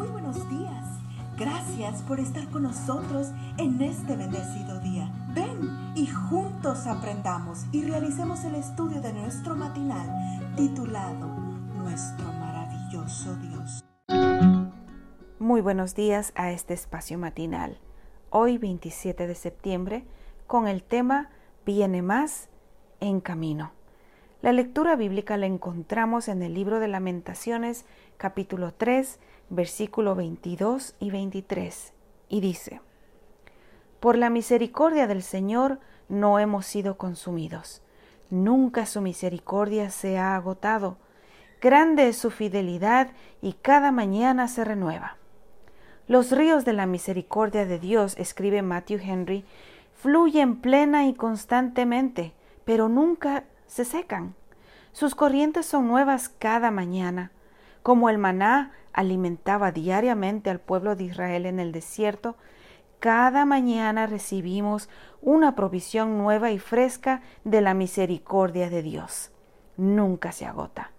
Muy buenos días. Gracias por estar con nosotros en este bendecido día. Ven y juntos aprendamos y realicemos el estudio de nuestro matinal titulado Nuestro maravilloso Dios. Muy buenos días a este espacio matinal. Hoy 27 de septiembre con el tema Viene más en camino. La lectura bíblica la encontramos en el libro de lamentaciones capítulo 3 versículo 22 y 23 y dice, Por la misericordia del Señor no hemos sido consumidos, nunca su misericordia se ha agotado, grande es su fidelidad y cada mañana se renueva. Los ríos de la misericordia de Dios, escribe Matthew Henry, fluyen plena y constantemente, pero nunca se secan. Sus corrientes son nuevas cada mañana. Como el maná alimentaba diariamente al pueblo de Israel en el desierto, cada mañana recibimos una provisión nueva y fresca de la misericordia de Dios. Nunca se agota.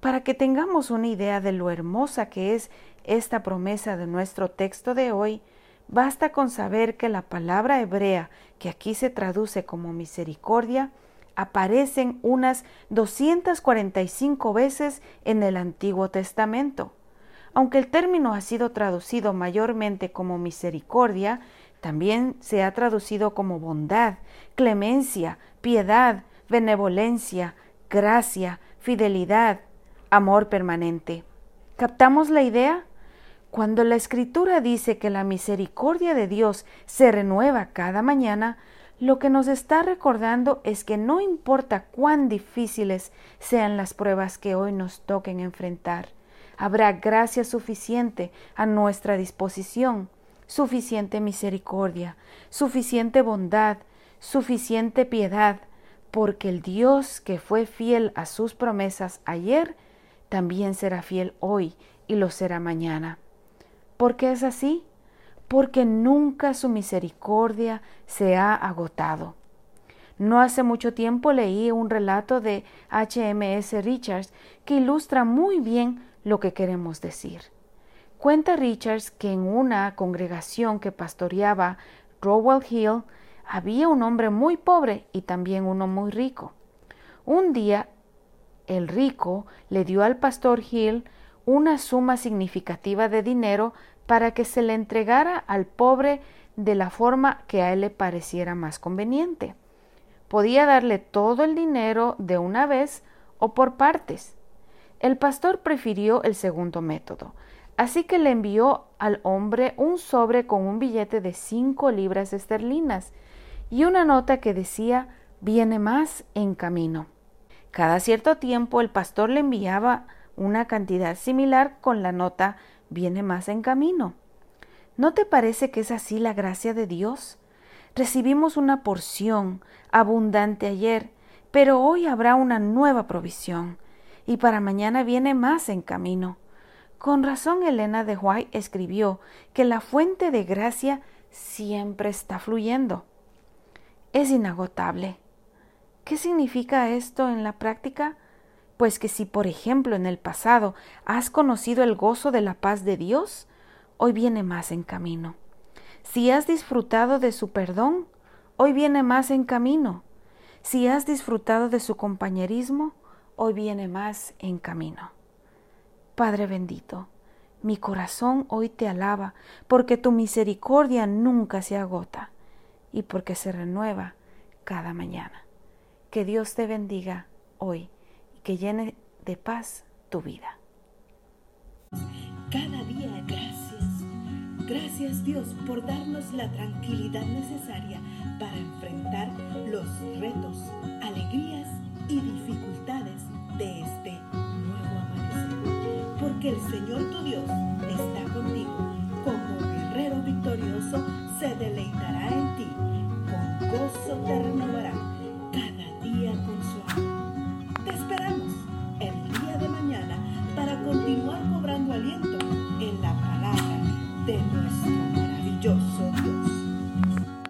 Para que tengamos una idea de lo hermosa que es esta promesa de nuestro texto de hoy, basta con saber que la palabra hebrea que aquí se traduce como misericordia aparecen unas 245 veces en el Antiguo Testamento. Aunque el término ha sido traducido mayormente como misericordia, también se ha traducido como bondad, clemencia, piedad, benevolencia, gracia, fidelidad, amor permanente. ¿Captamos la idea? Cuando la Escritura dice que la misericordia de Dios se renueva cada mañana, lo que nos está recordando es que no importa cuán difíciles sean las pruebas que hoy nos toquen enfrentar, habrá gracia suficiente a nuestra disposición, suficiente misericordia, suficiente bondad, suficiente piedad, porque el Dios que fue fiel a sus promesas ayer, también será fiel hoy y lo será mañana. ¿Por qué es así? Porque nunca su misericordia se ha agotado. No hace mucho tiempo leí un relato de HMS Richards que ilustra muy bien lo que queremos decir. Cuenta Richards que en una congregación que pastoreaba Rowell Hill había un hombre muy pobre y también uno muy rico. Un día el rico le dio al pastor Hill una suma significativa de dinero para que se le entregara al pobre de la forma que a él le pareciera más conveniente. Podía darle todo el dinero de una vez o por partes. El pastor prefirió el segundo método, así que le envió al hombre un sobre con un billete de cinco libras esterlinas y una nota que decía viene más en camino. Cada cierto tiempo el pastor le enviaba una cantidad similar con la nota viene más en camino. ¿No te parece que es así la gracia de Dios? Recibimos una porción abundante ayer, pero hoy habrá una nueva provisión, y para mañana viene más en camino. Con razón Elena de White escribió que la fuente de gracia siempre está fluyendo. Es inagotable. ¿Qué significa esto en la práctica? Pues que si, por ejemplo, en el pasado has conocido el gozo de la paz de Dios, hoy viene más en camino. Si has disfrutado de su perdón, hoy viene más en camino. Si has disfrutado de su compañerismo, hoy viene más en camino. Padre bendito, mi corazón hoy te alaba, porque tu misericordia nunca se agota y porque se renueva cada mañana. Que Dios te bendiga hoy que llene de paz tu vida. Cada día gracias. Gracias Dios por darnos la tranquilidad necesaria para enfrentar los retos, alegrías y dificultades de este nuevo amanecer. Porque el Señor tu Dios está contigo. Como guerrero victorioso se deleitará en ti. Con gozo te be what?